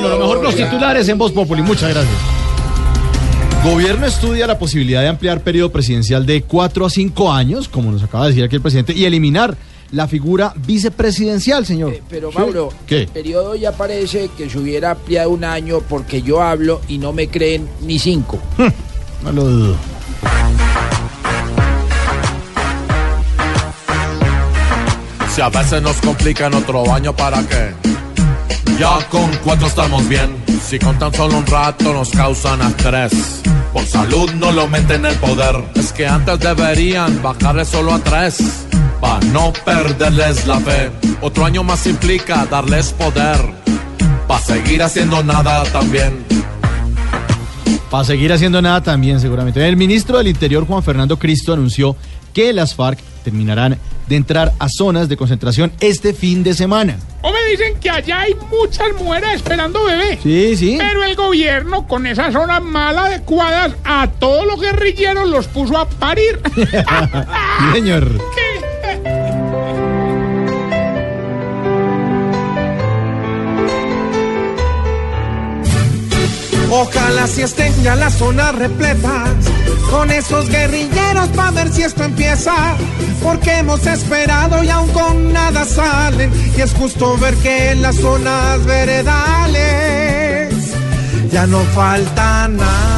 no, no, mejor los titulares en Voz Populi. Muchas gracias. Gobierno estudia la posibilidad de ampliar periodo presidencial de 4 a 5 años, como nos acaba de decir aquí el presidente, y eliminar la figura vicepresidencial, señor. Eh, pero Mauro, ¿Qué? el periodo ya parece que se hubiera ampliado un año porque yo hablo y no me creen ni cinco. No lo dudo. Si a veces nos complican otro año, ¿para qué? Ya con cuatro estamos bien. Si con tan solo un rato nos causan estrés. Por salud no lo meten el poder. Es que antes deberían bajarle solo a tres. Pa' no perderles la fe. Otro año más implica darles poder. Pa' seguir haciendo nada también. Para seguir haciendo nada también, seguramente. El ministro del Interior, Juan Fernando Cristo, anunció que las FARC terminarán de entrar a zonas de concentración este fin de semana. Dicen que allá hay muchas mujeres esperando bebé. Sí, sí. Pero el gobierno, con esas zonas mal adecuadas, a todos los guerrilleros los puso a parir. Sí, señor. Ojalá si estén ya las zonas repletas con esos guerrilleros para ver si esto empieza. Porque hemos esperado y aún con nada salen. Y es justo ver que en las zonas veredales ya no falta nadie.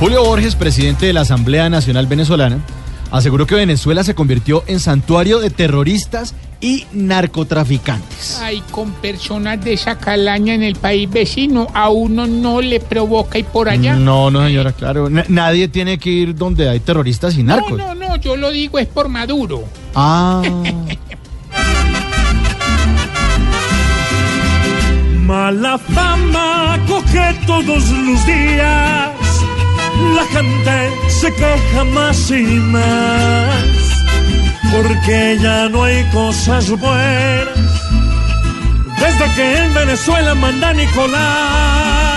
Julio Borges, presidente de la Asamblea Nacional Venezolana, aseguró que Venezuela se convirtió en santuario de terroristas y narcotraficantes. Ay, con personas de esa calaña en el país vecino, a uno no le provoca ir por allá. No, no, señora, claro. Na- nadie tiene que ir donde hay terroristas y no, narcos. no, no, yo lo digo es por Maduro. Ah. Mala fama coge todos los días. Gente se queja más y más. Porque ya no hay cosas buenas. Desde que en Venezuela manda Nicolás.